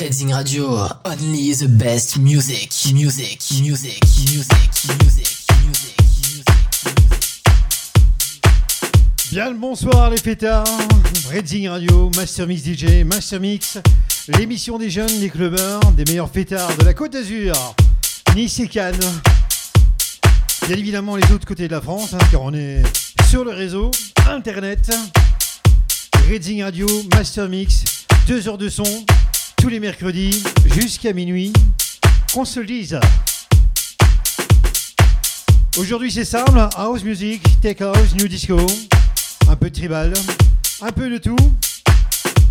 Trading Radio, only the best music, music, music, music, music. Bien le bonsoir les fêtards, Redzing Radio, Master Mix DJ, Master Mix, l'émission des jeunes, des clubbers, des meilleurs fêtards de la Côte d'Azur, Nice et Cannes. Bien évidemment les autres côtés de la France, hein, car on est sur le réseau, internet, Redzing Radio, Master Mix, 2 heures de son, tous les mercredis jusqu'à minuit. Qu'on se le dise. Aujourd'hui c'est simple, house music, tech house, new disco, un peu de tribal, un peu de tout.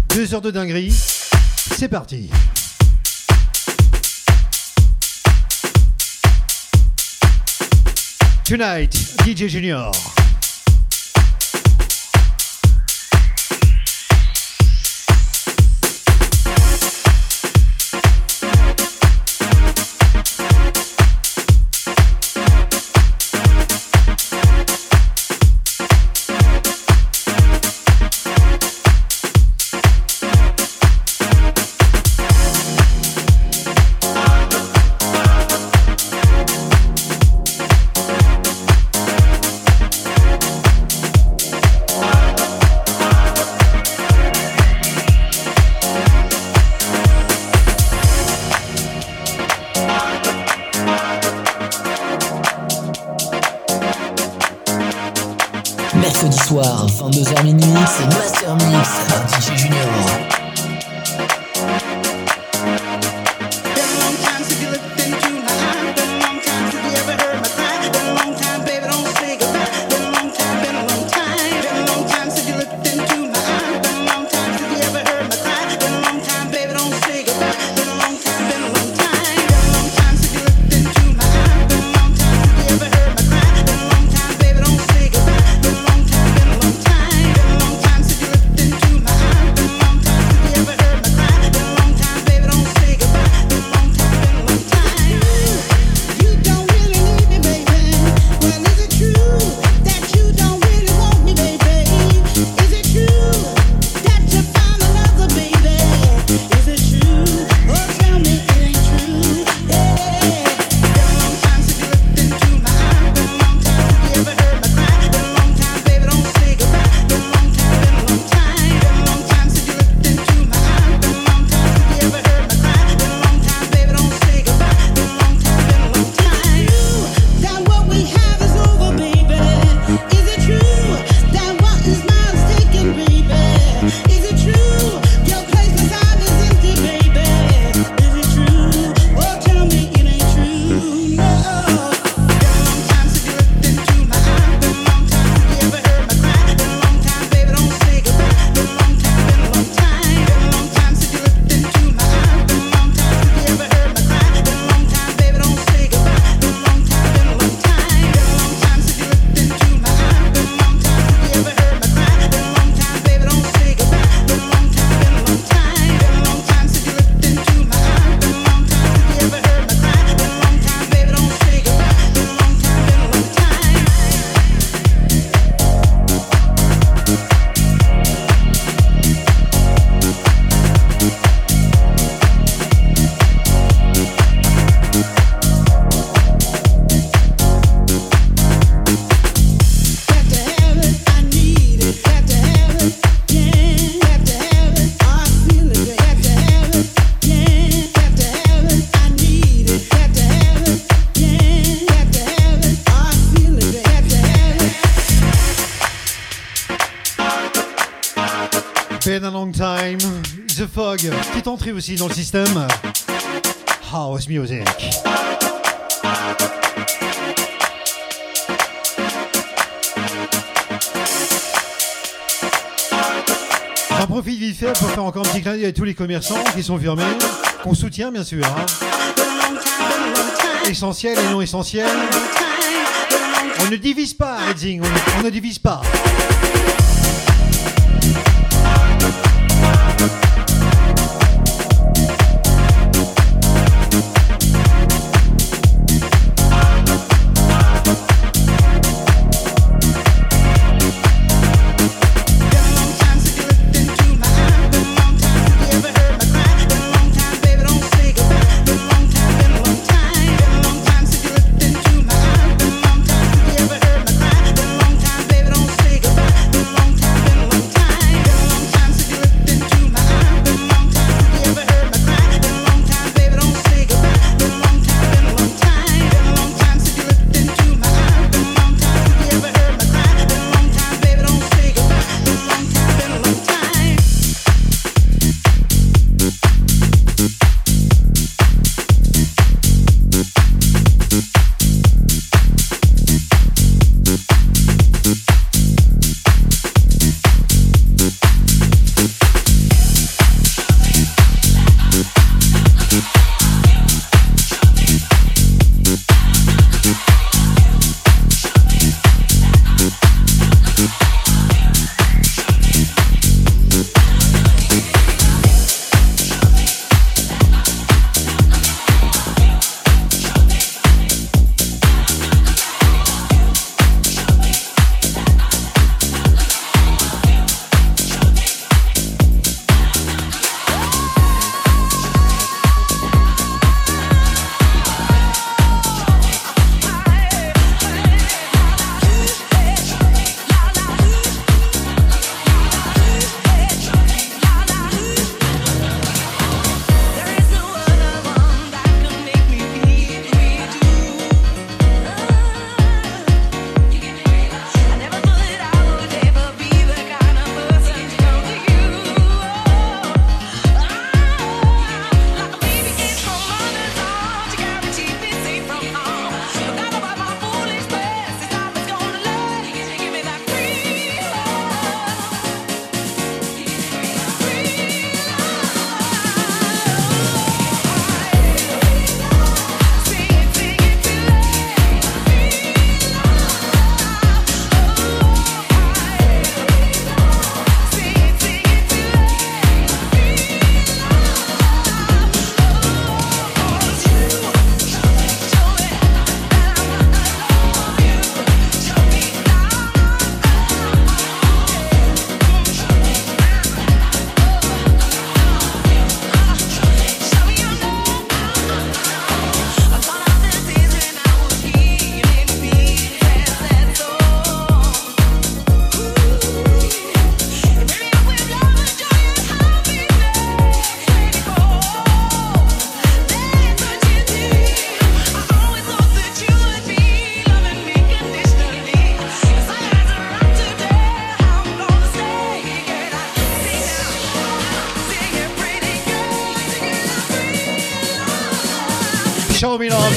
Deux heures de dinguerie, c'est parti. Tonight, DJ Junior. petite entrée aussi dans le système. Ah, House music? J'en profite vite fait pour faire encore un petit clin d'œil à tous les commerçants qui sont fermés, qu'on soutient bien sûr. Hein. Essentiel et non essentiel. On ne divise pas, Redding, on, on ne divise pas.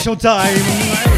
Show me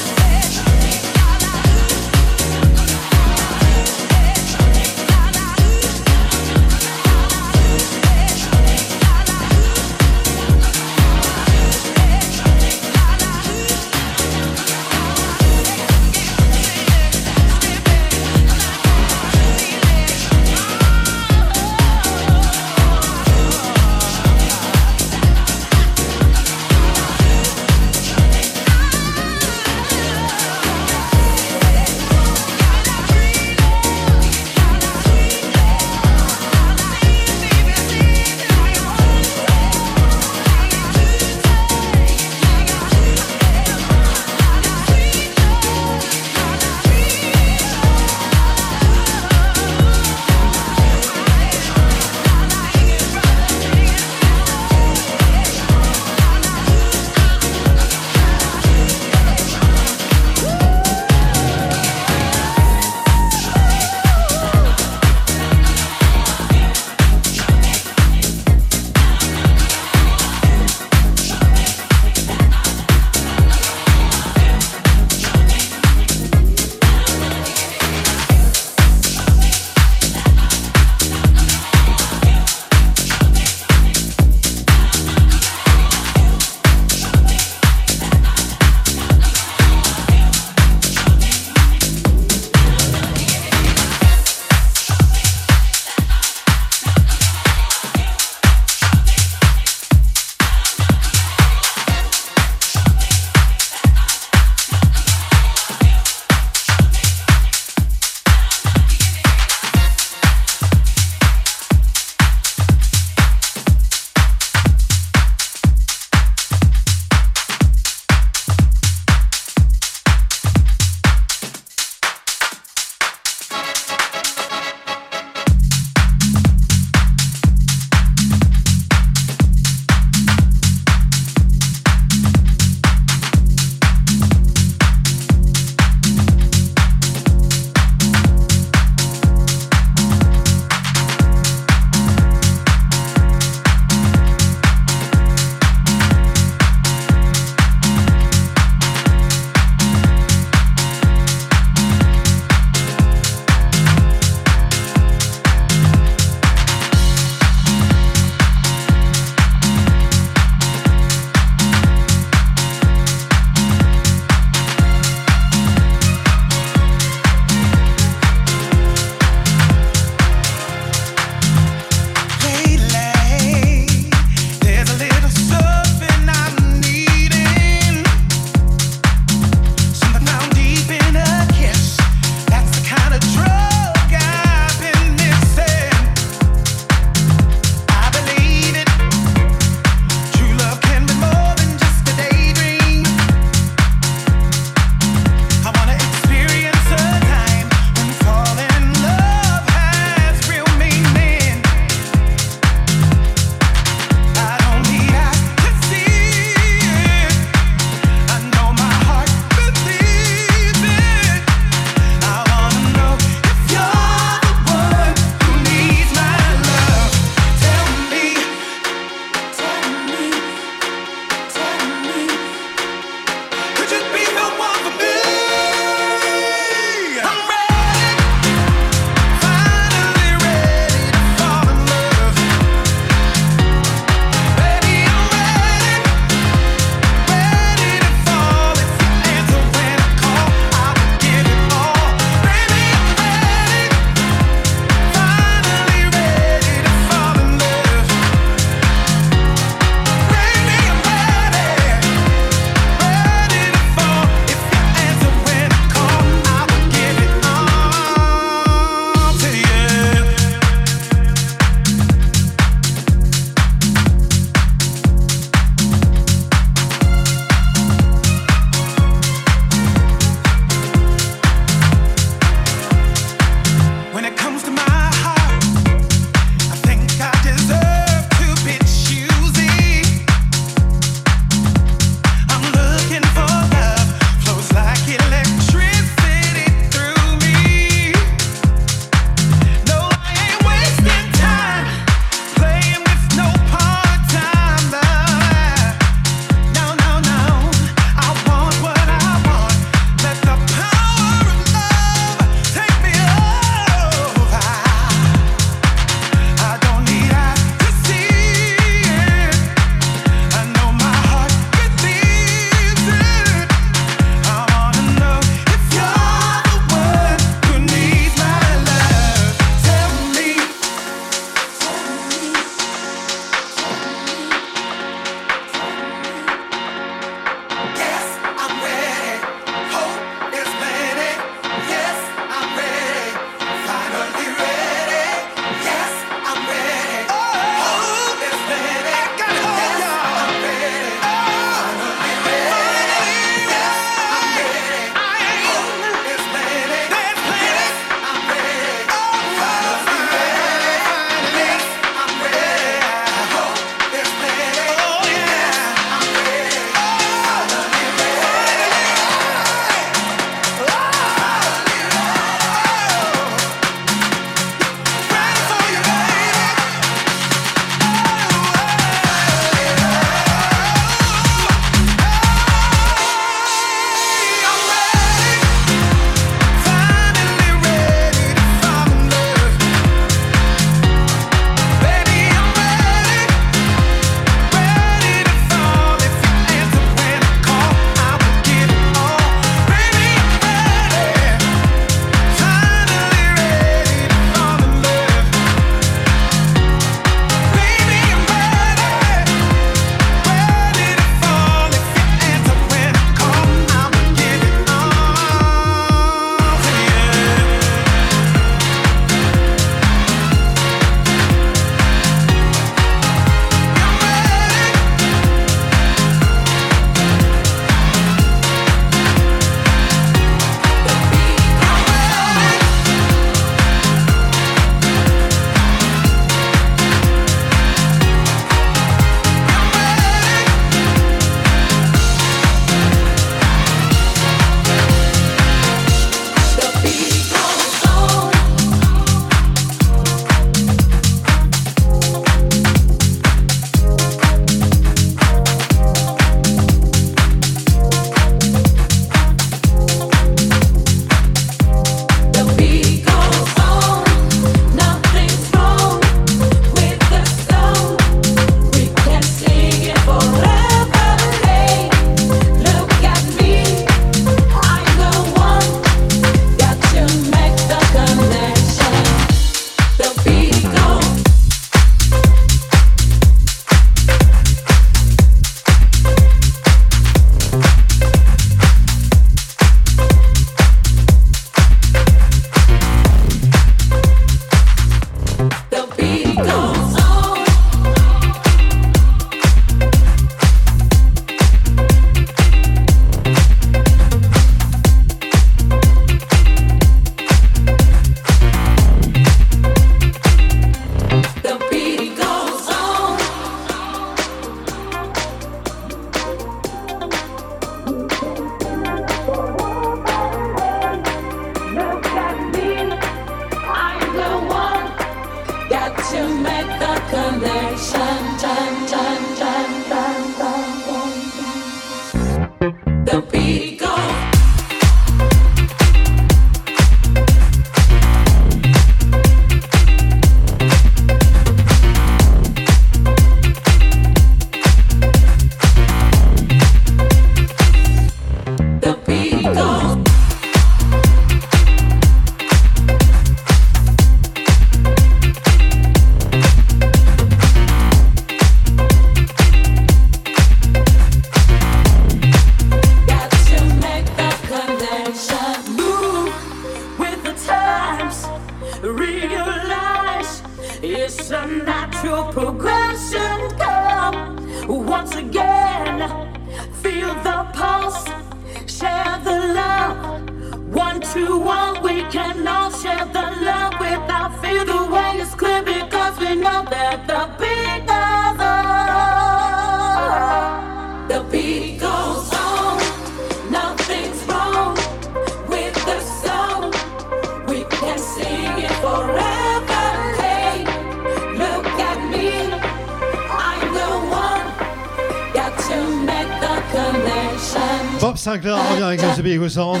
on revient avec le Big Sound.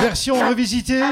Version revisitée.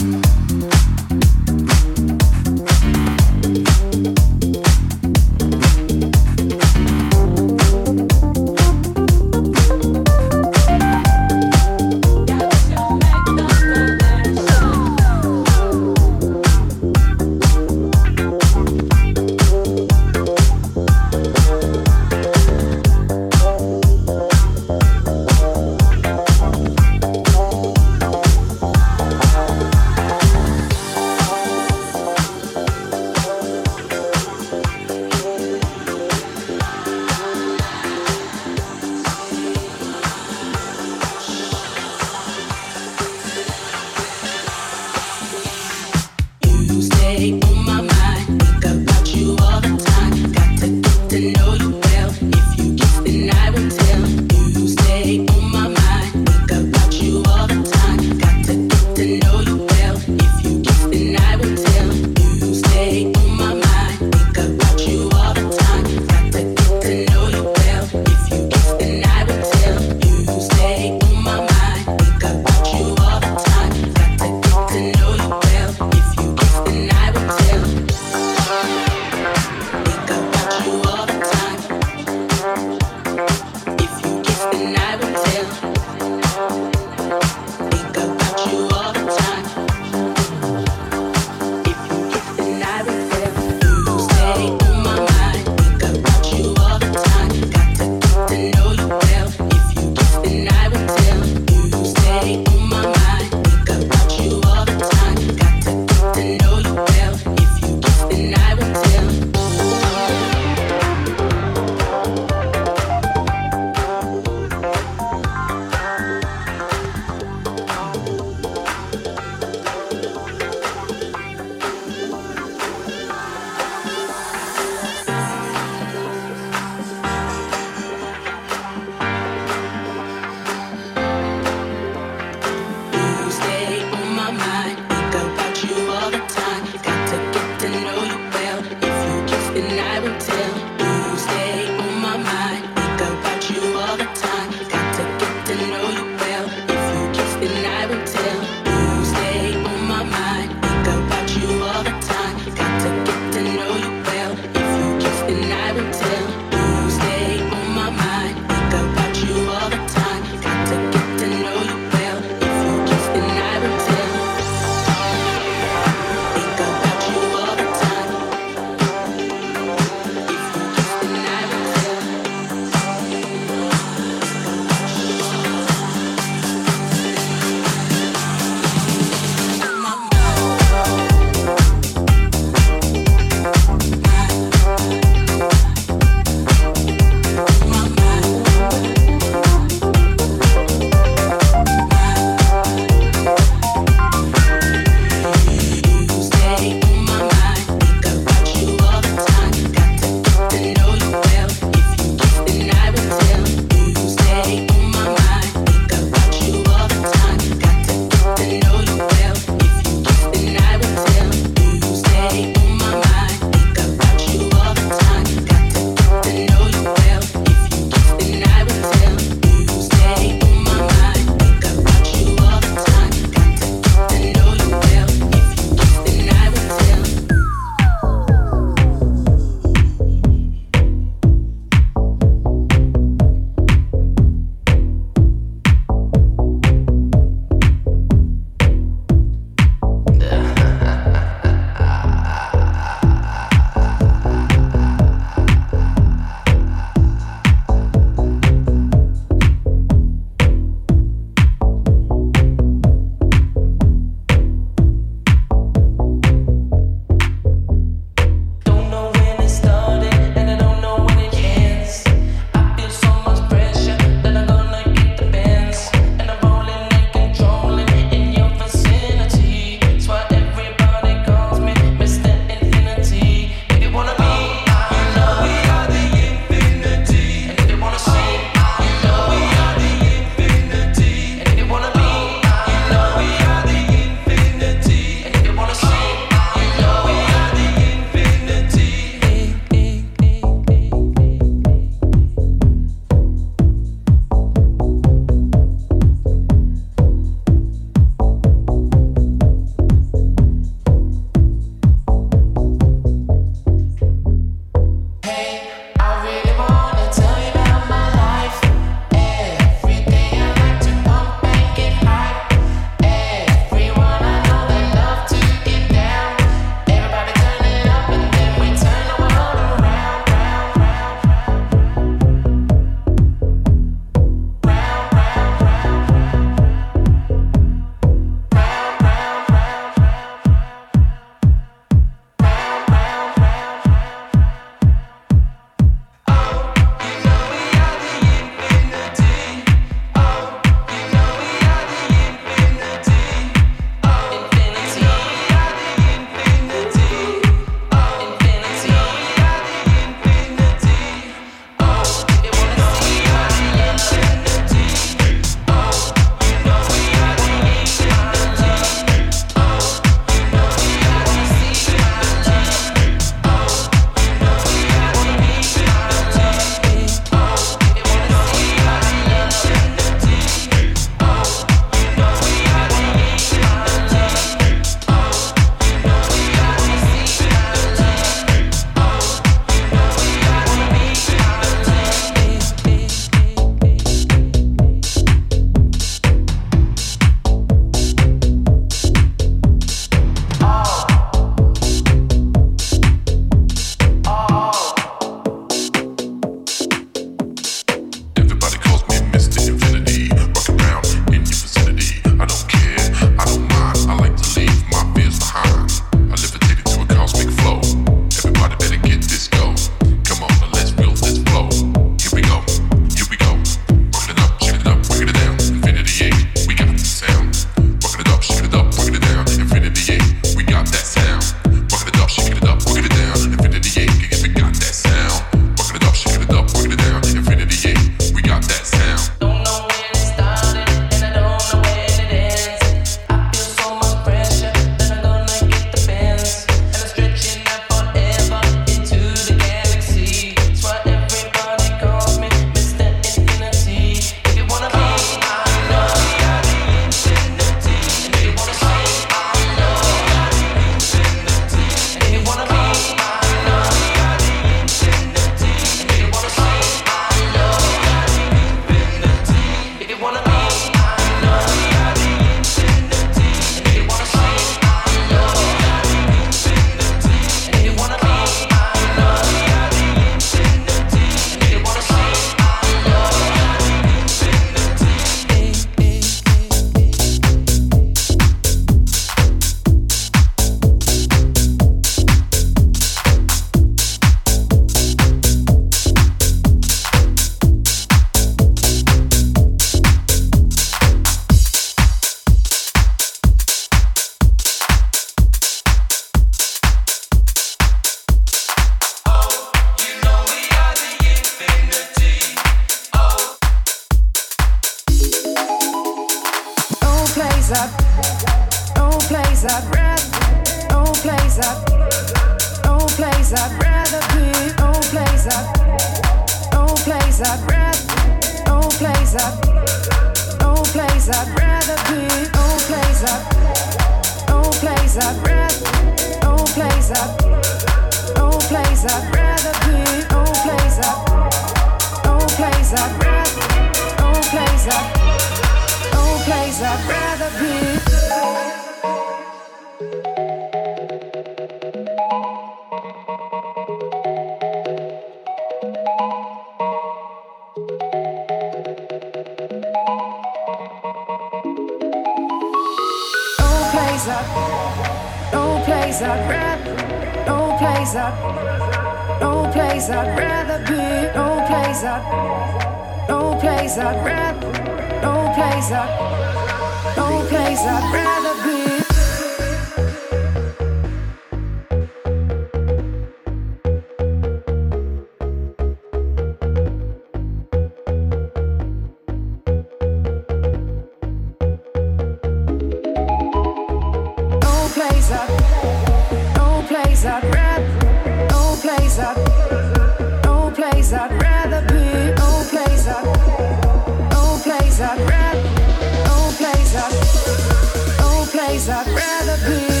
Rather be.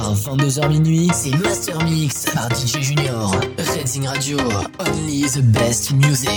soir, 22h minuit, c'est Master Mix par DJ Junior. Redding Radio, only the best music.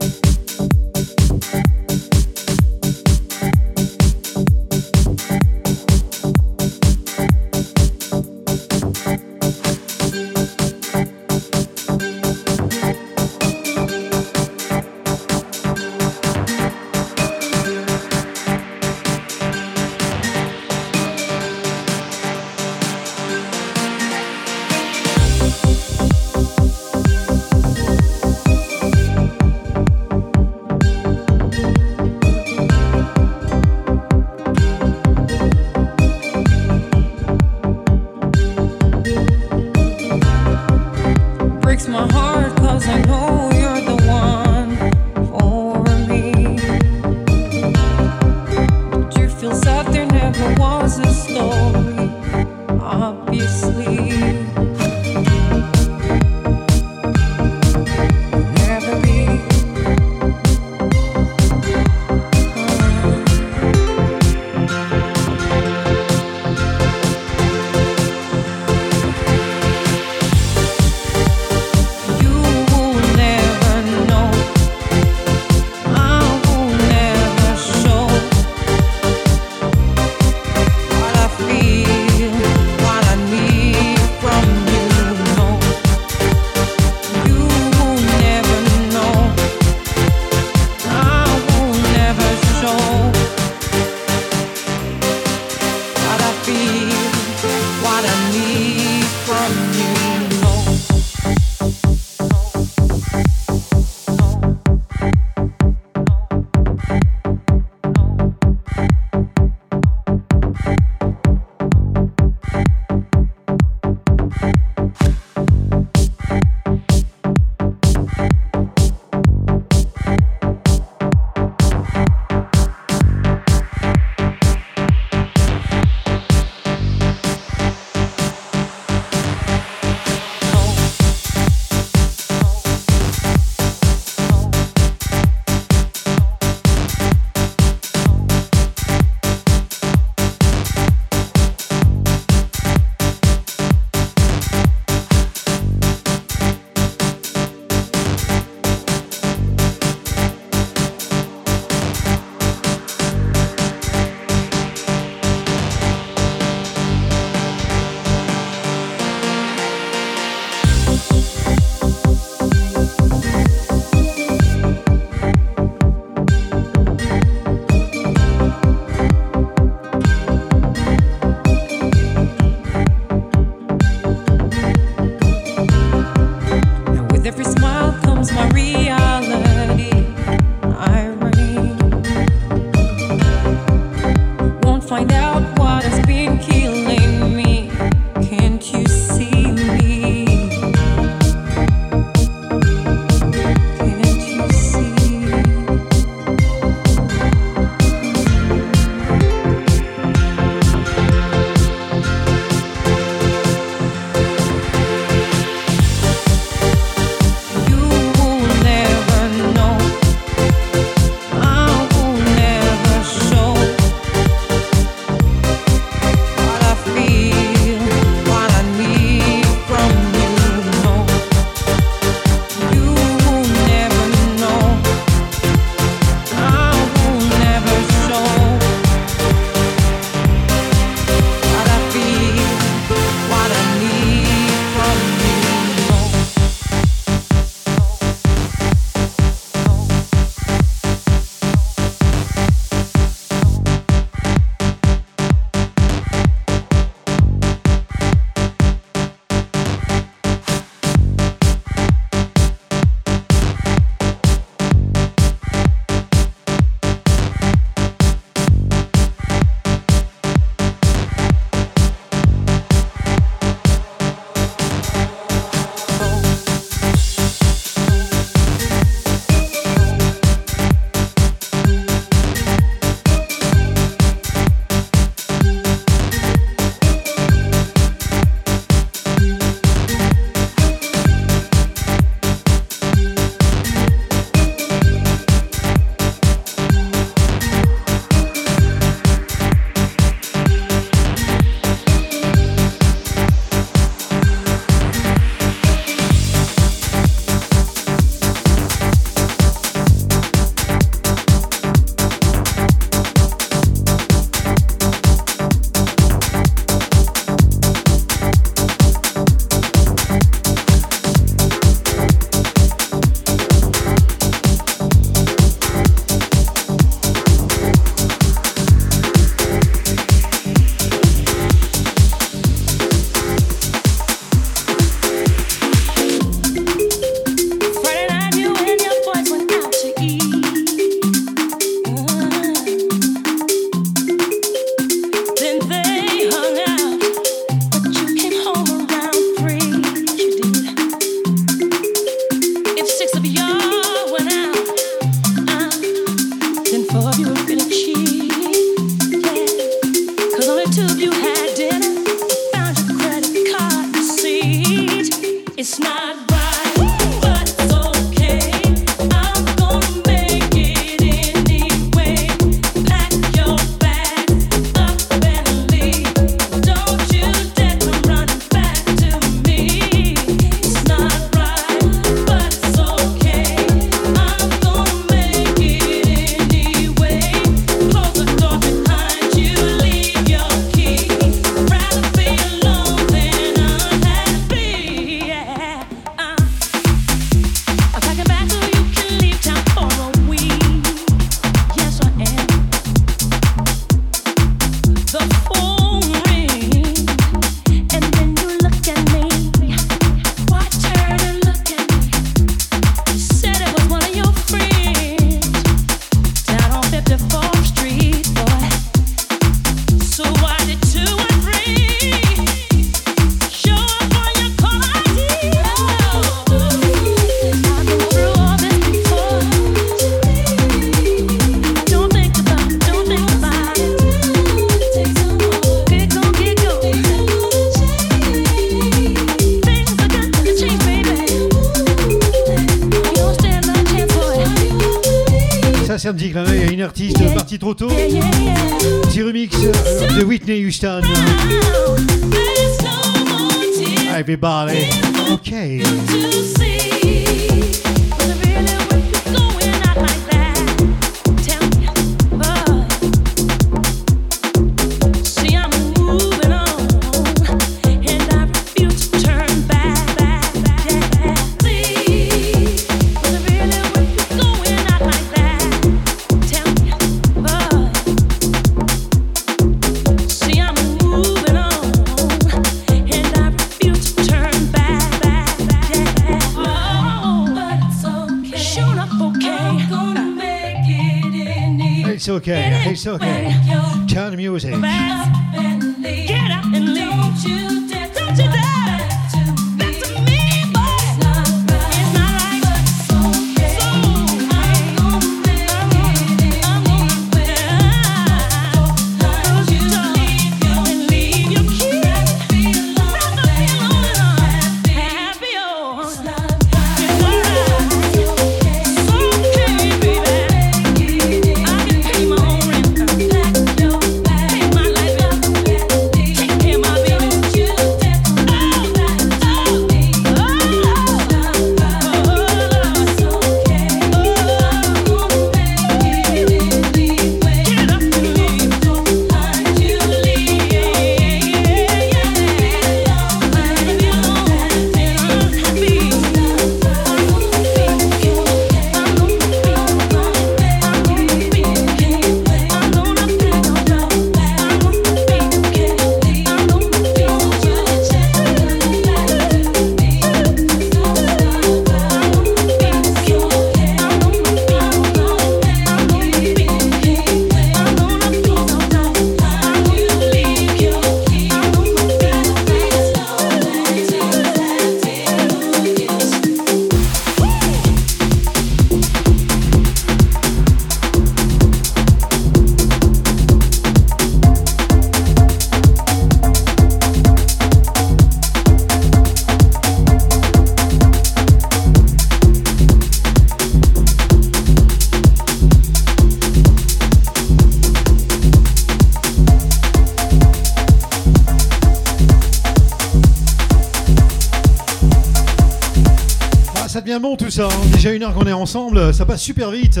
déjà une heure qu'on est ensemble, ça passe super vite.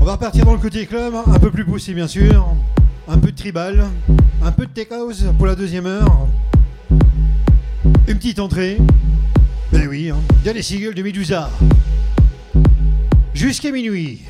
On va repartir dans le côté club, un peu plus poussé bien sûr, un peu de tribal, un peu de tech house pour la deuxième heure, une petite entrée. Ben oui, hein. il y a les singles de Medusa. Jusqu'à minuit.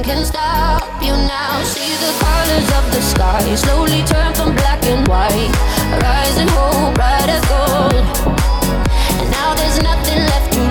nothing can stop you now. See the colors of the sky slowly turn from black and white. Rising hope, bright as gold. And now there's nothing left to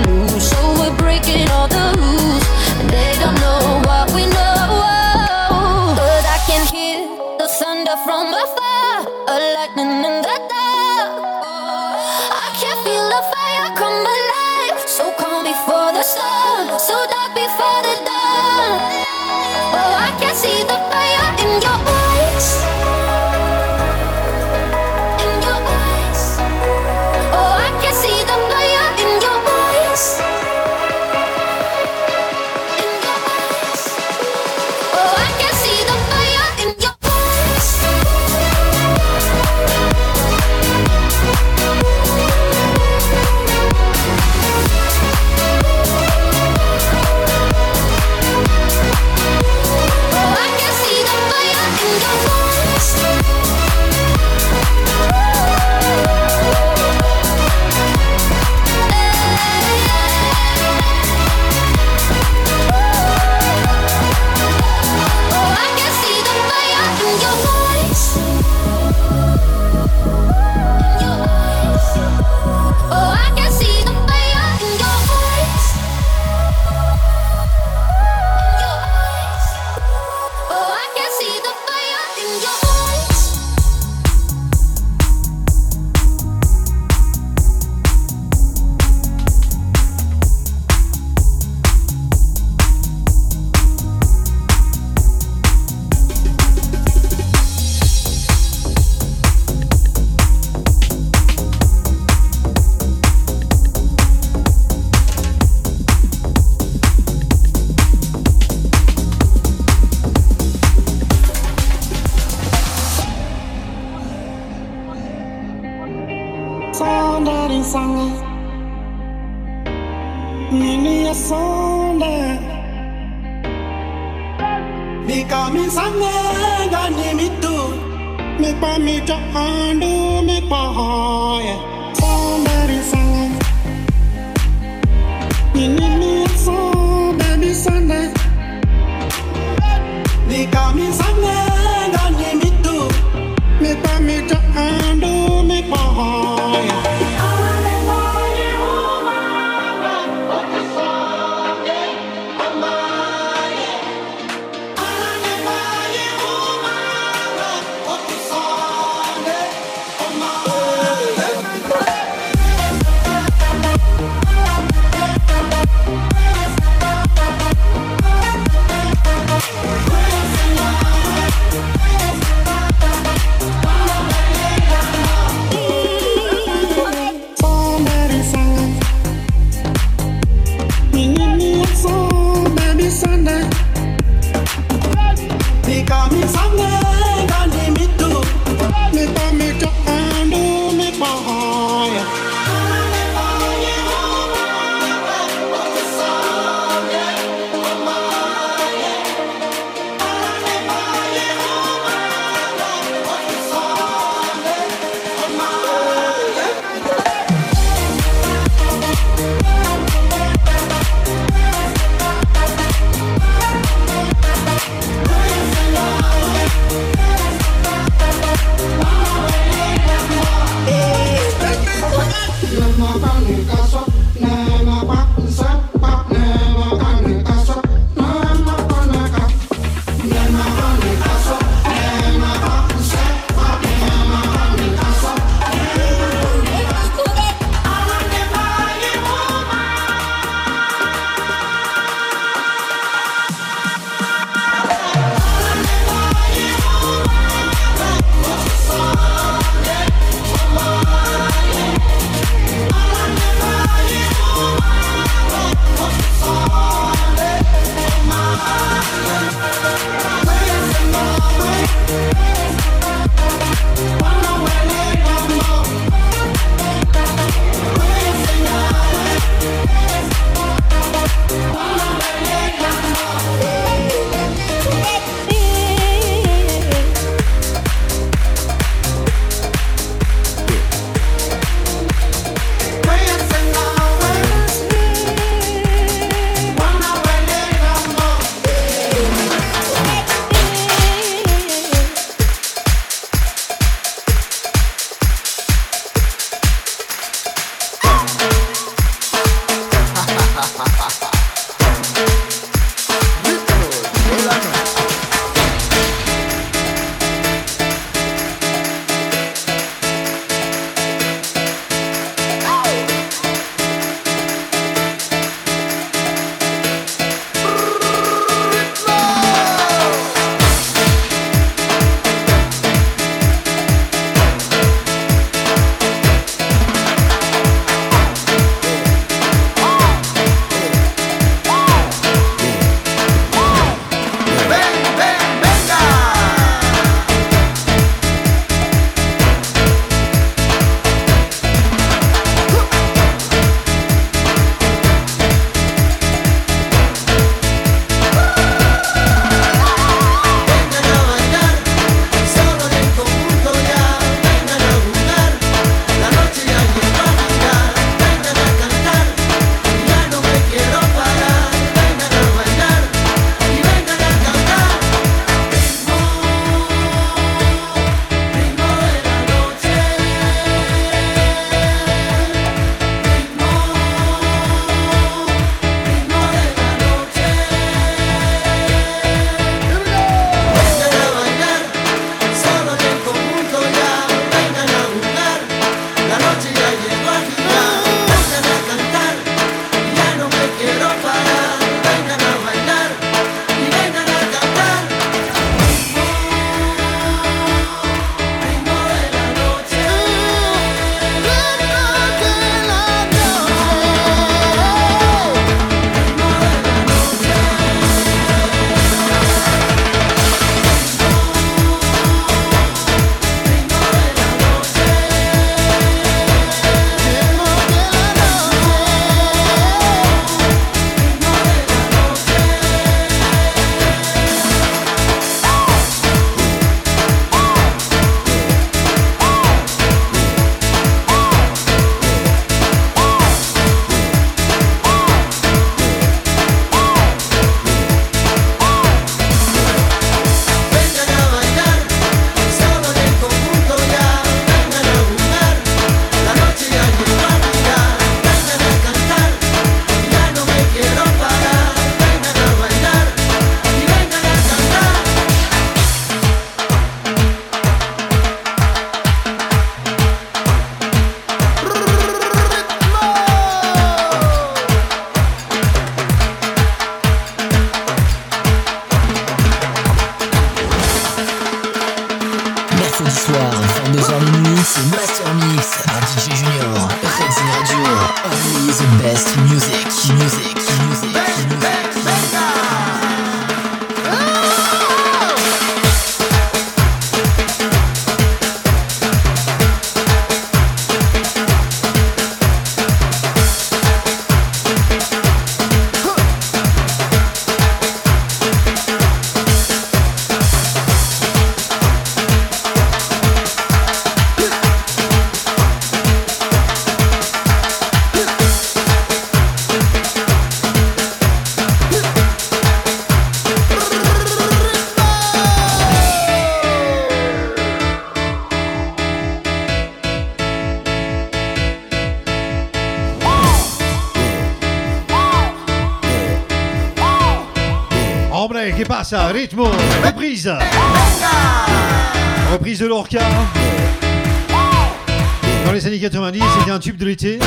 de l'été.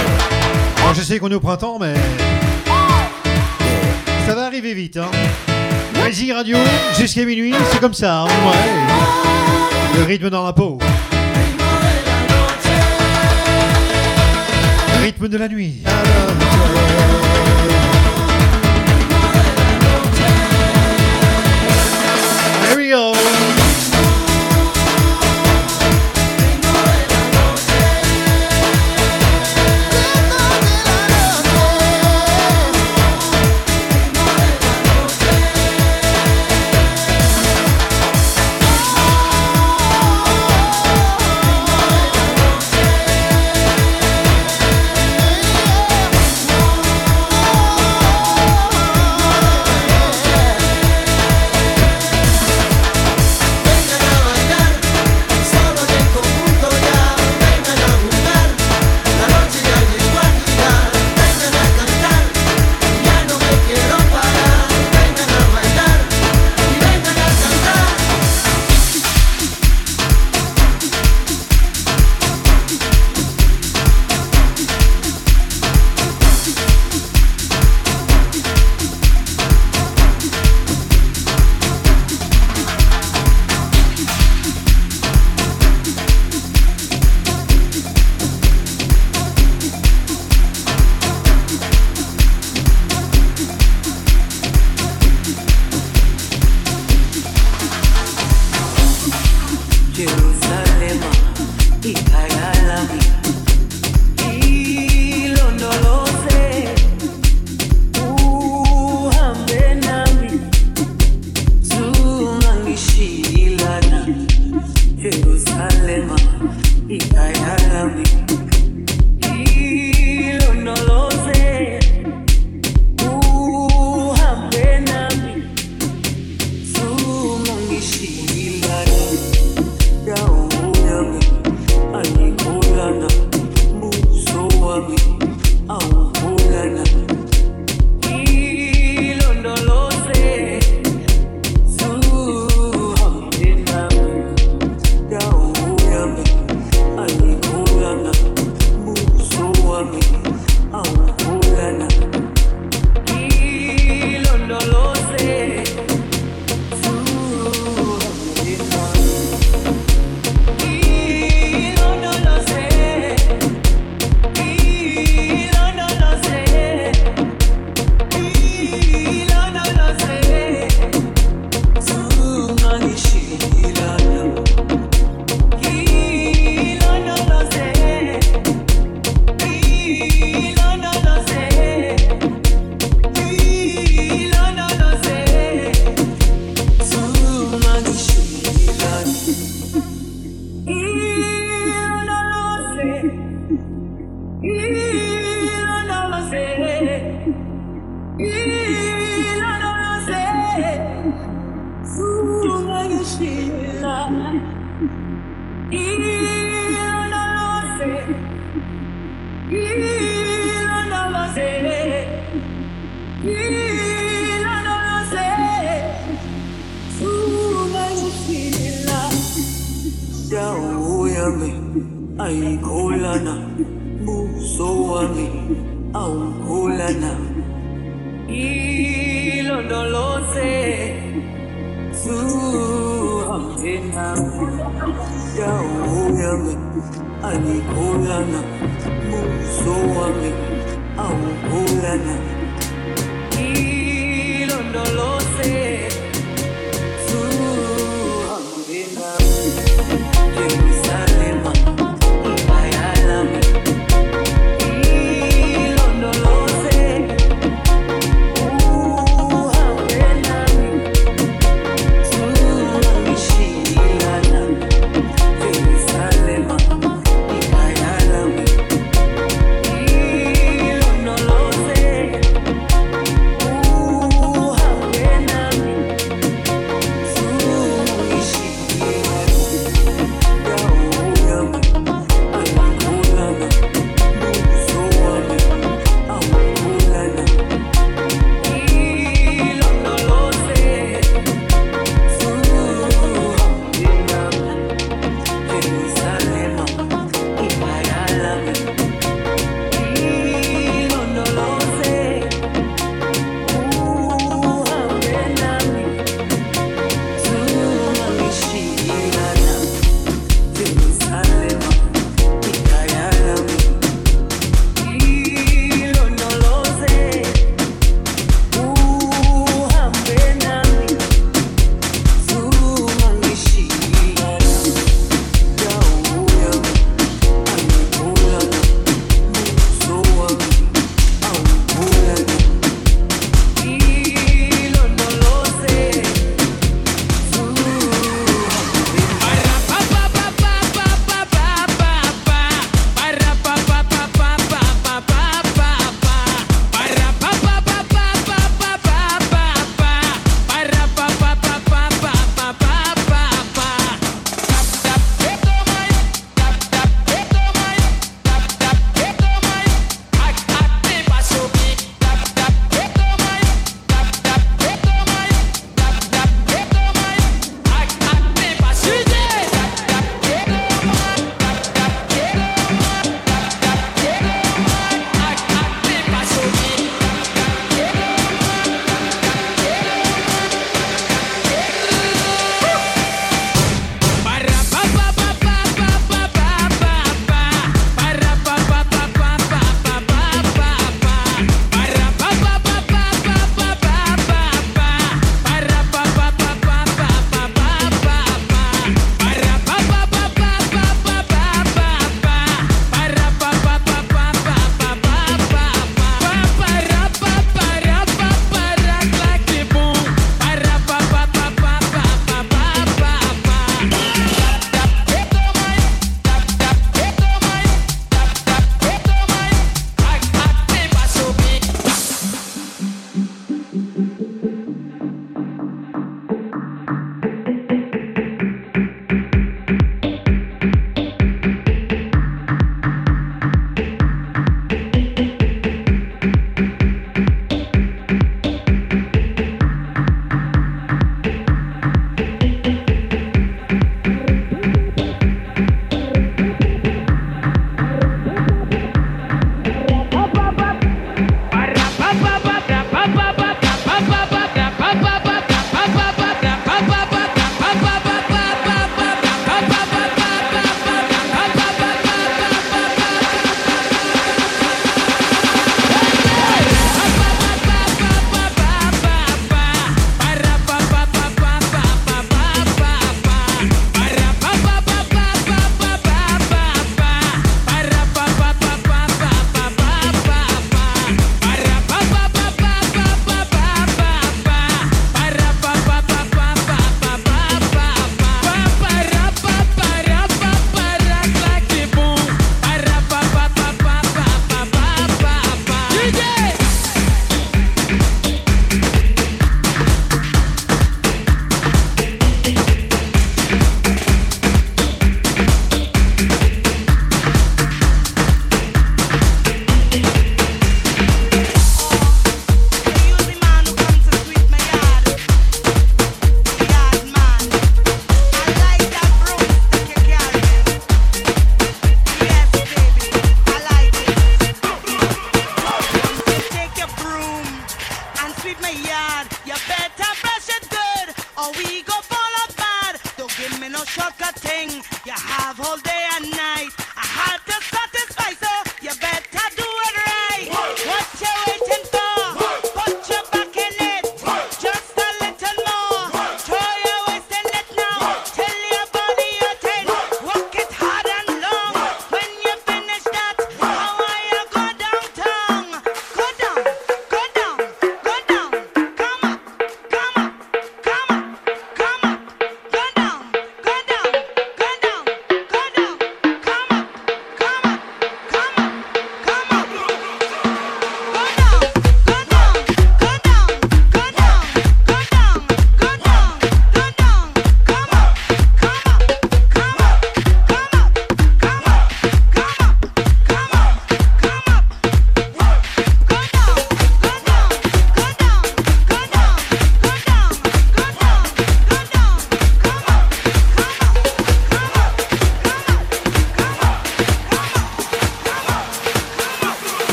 Je sais qu'on est au printemps, mais. Ça va arriver vite, hein. Vas-y, radio, jusqu'à minuit, c'est comme ça, hein. Le rythme dans la peau. Le rythme de la nuit.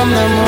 From the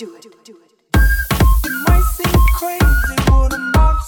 do it. Do it. Do it. It might seem crazy, but I'm not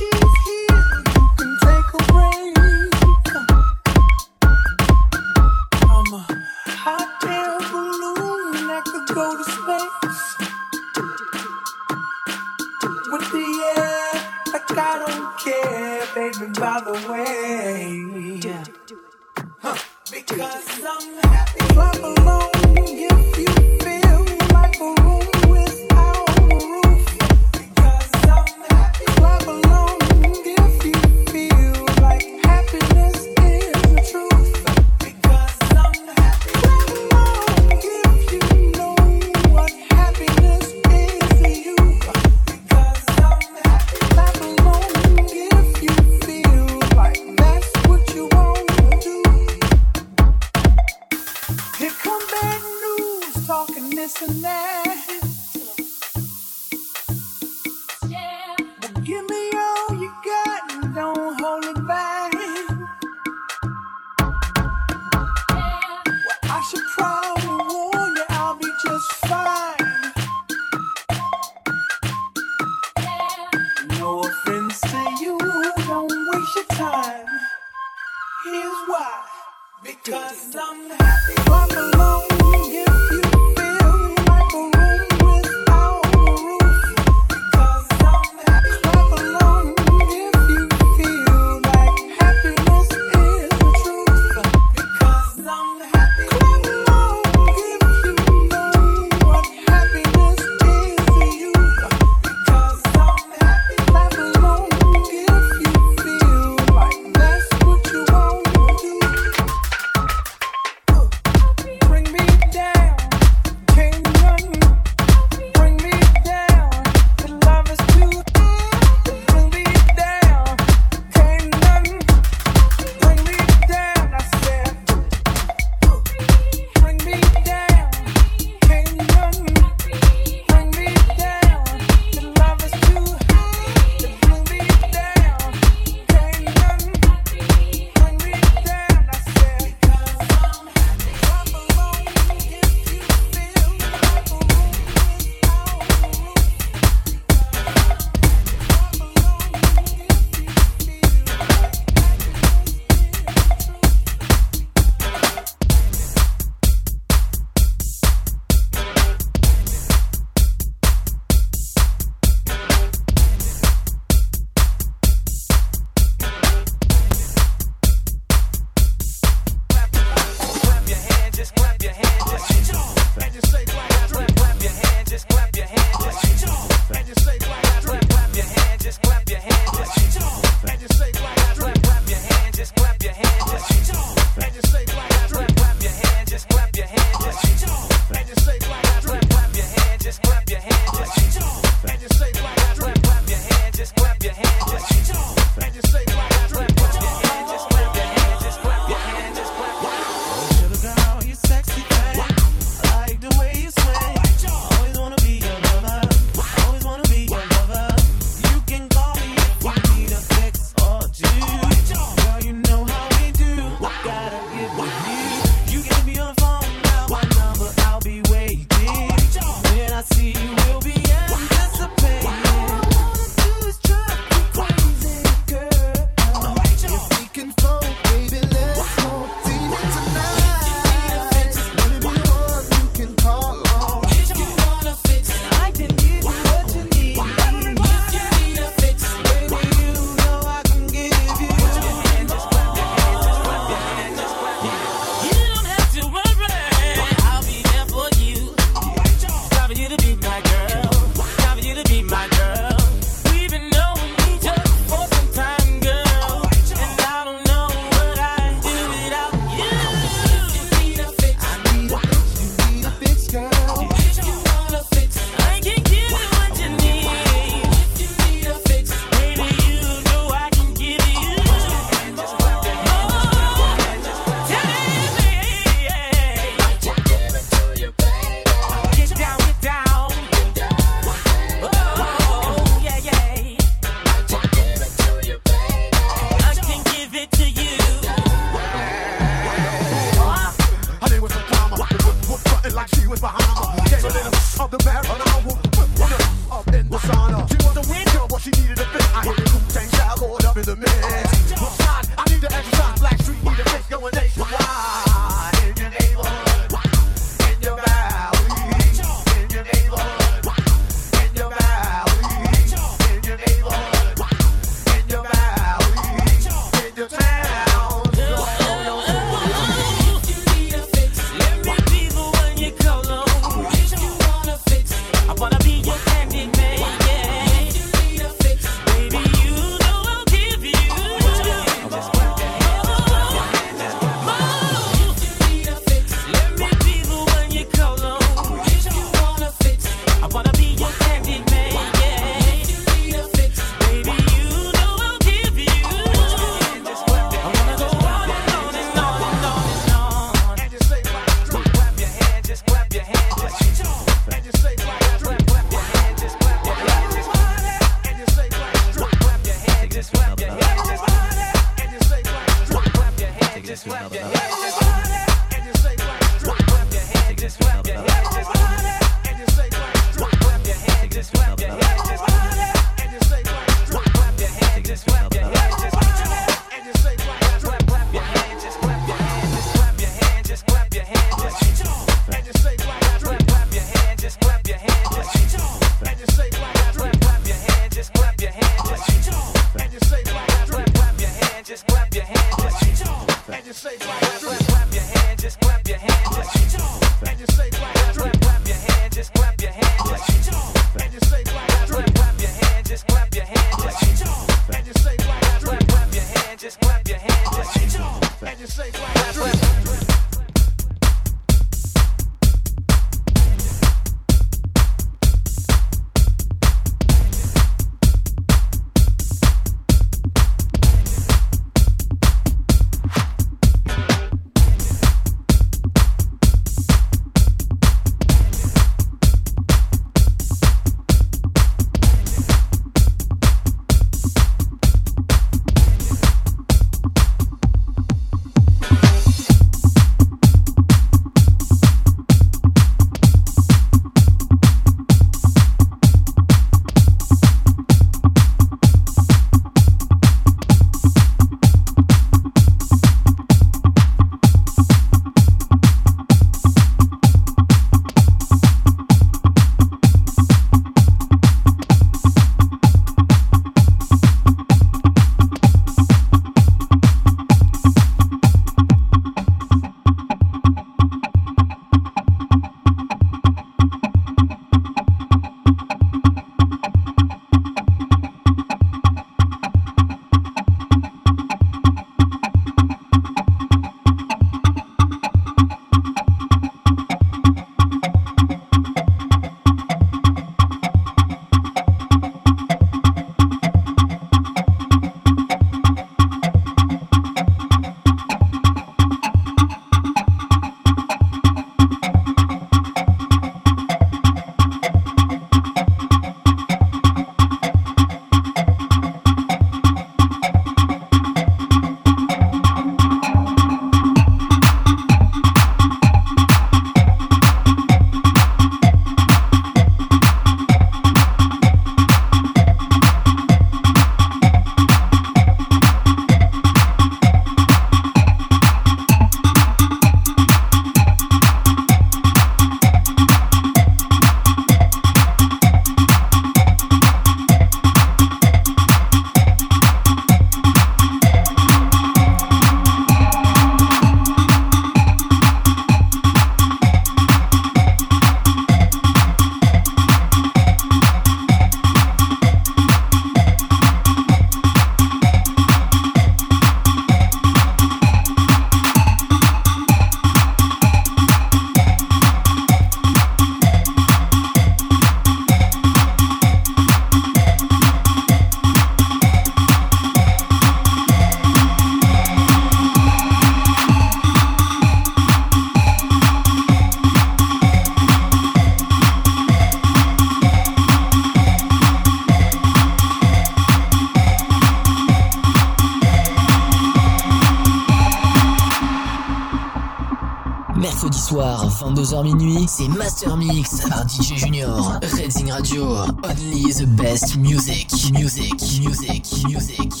22h minuit, c'est Master Mix par DJ Junior. Redzing Radio, only the best music, music, music, music,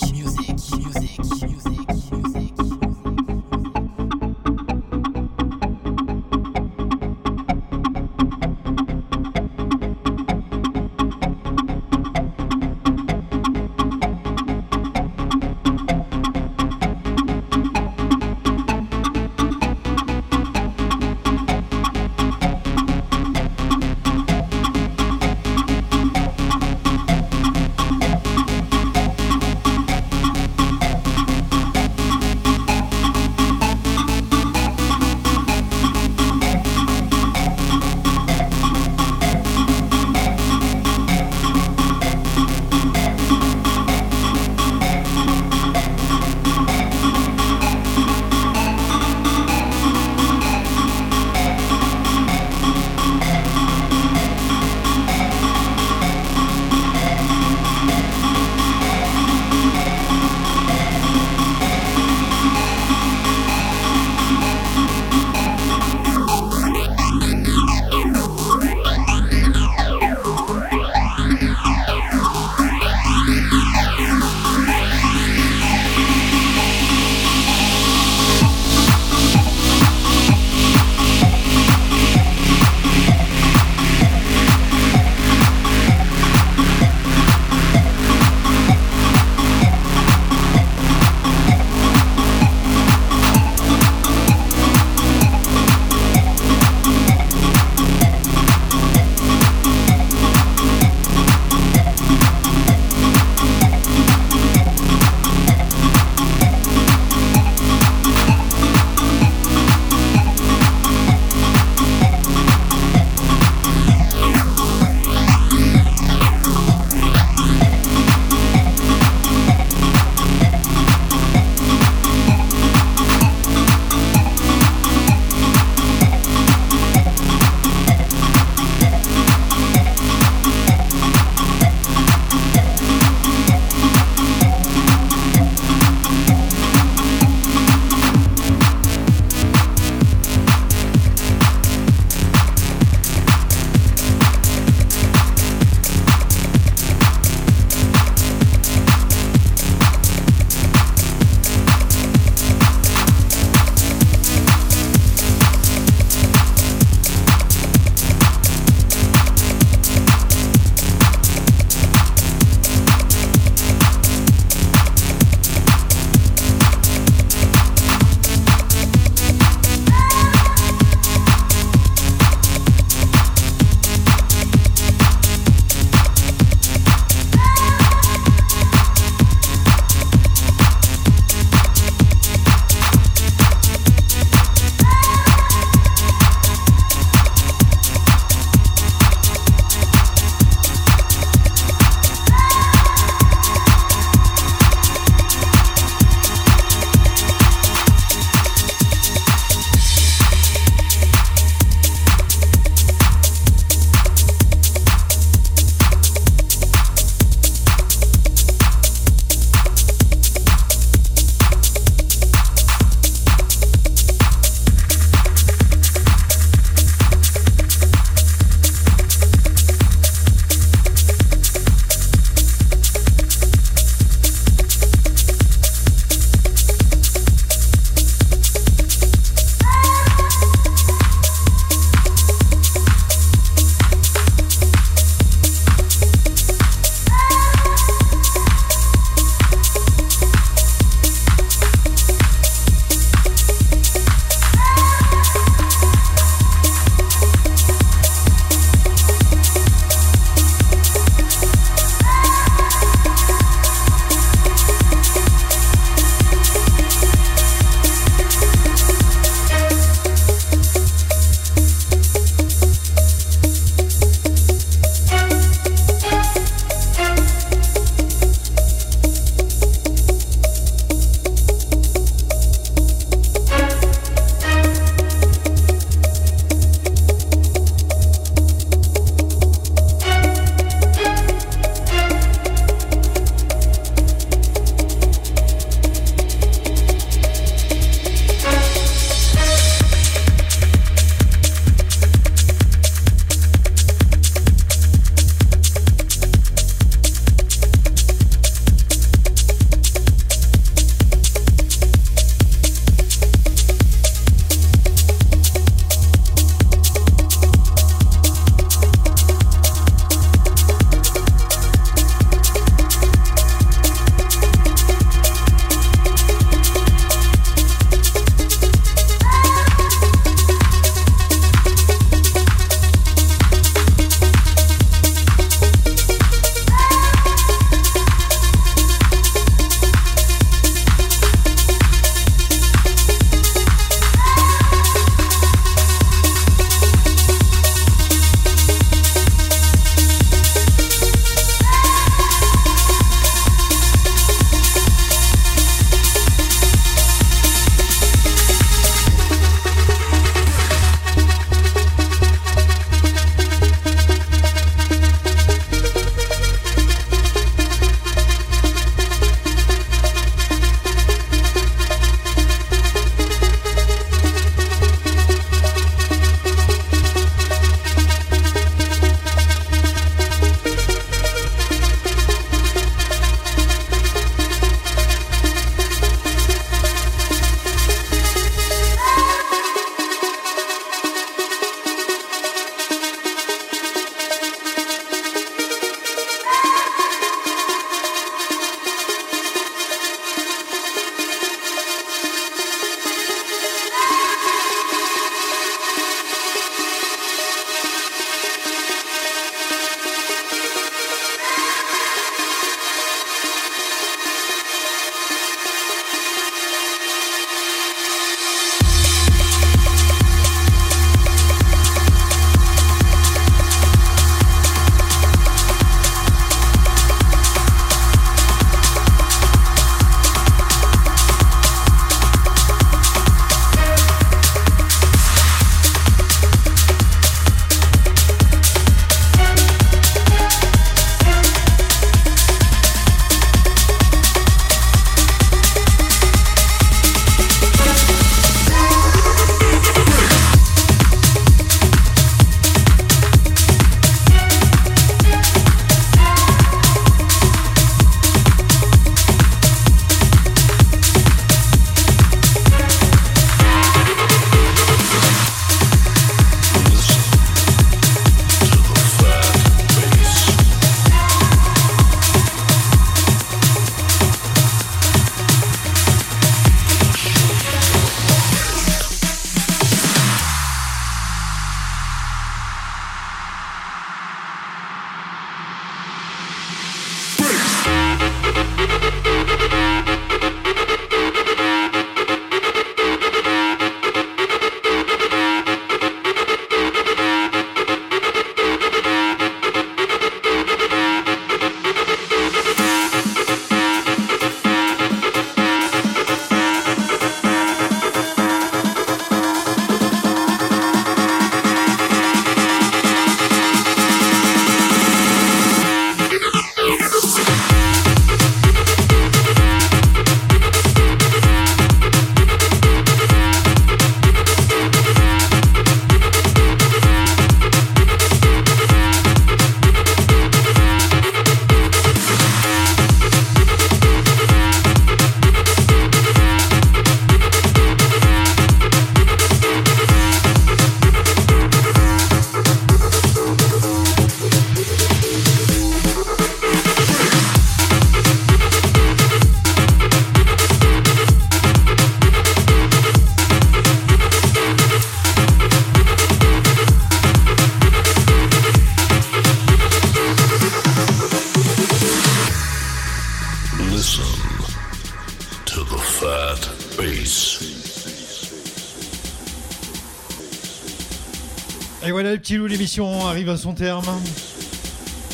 arrive à son terme.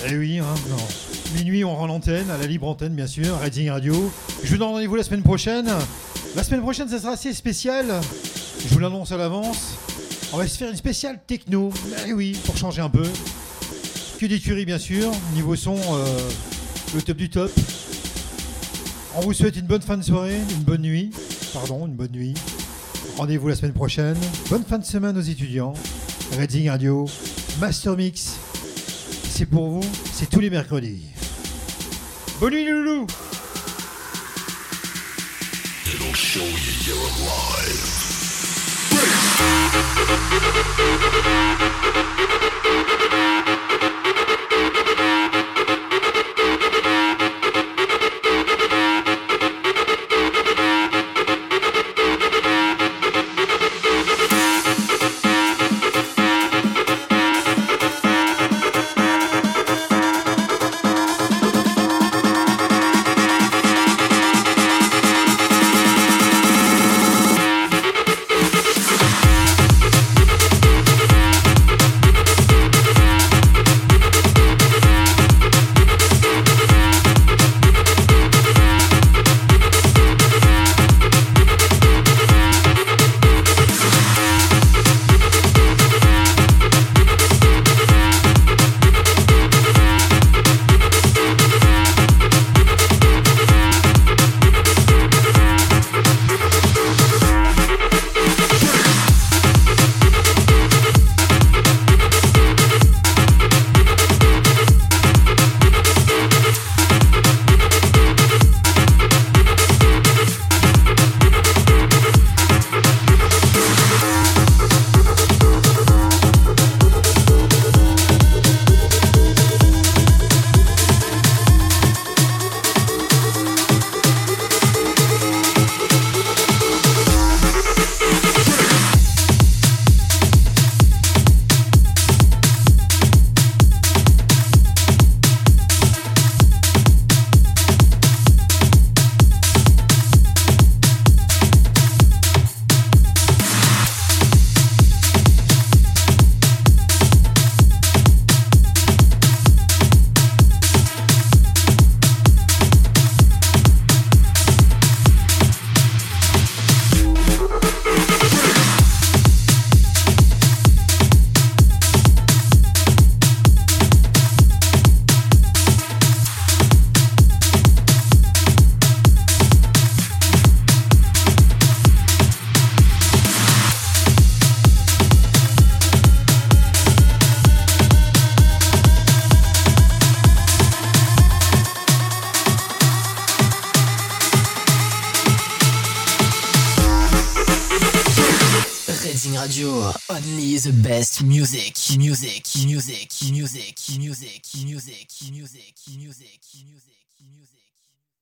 Eh oui, hein. Minuit, on rend l'antenne, à la libre antenne, bien sûr, Reading Radio. Je vous donne rendez-vous la semaine prochaine. La semaine prochaine, ça sera assez spécial. Je vous l'annonce à l'avance. On va se faire une spéciale techno. Eh oui, pour changer un peu. Que des tueries, bien sûr. Niveau son, euh, le top du top. On vous souhaite une bonne fin de soirée, une bonne nuit. Pardon, une bonne nuit. Rendez-vous la semaine prochaine. Bonne fin de semaine aux étudiants. Reading Radio, Master Mix. C'est pour vous, c'est tous les mercredis. Bonne nuit, loulou.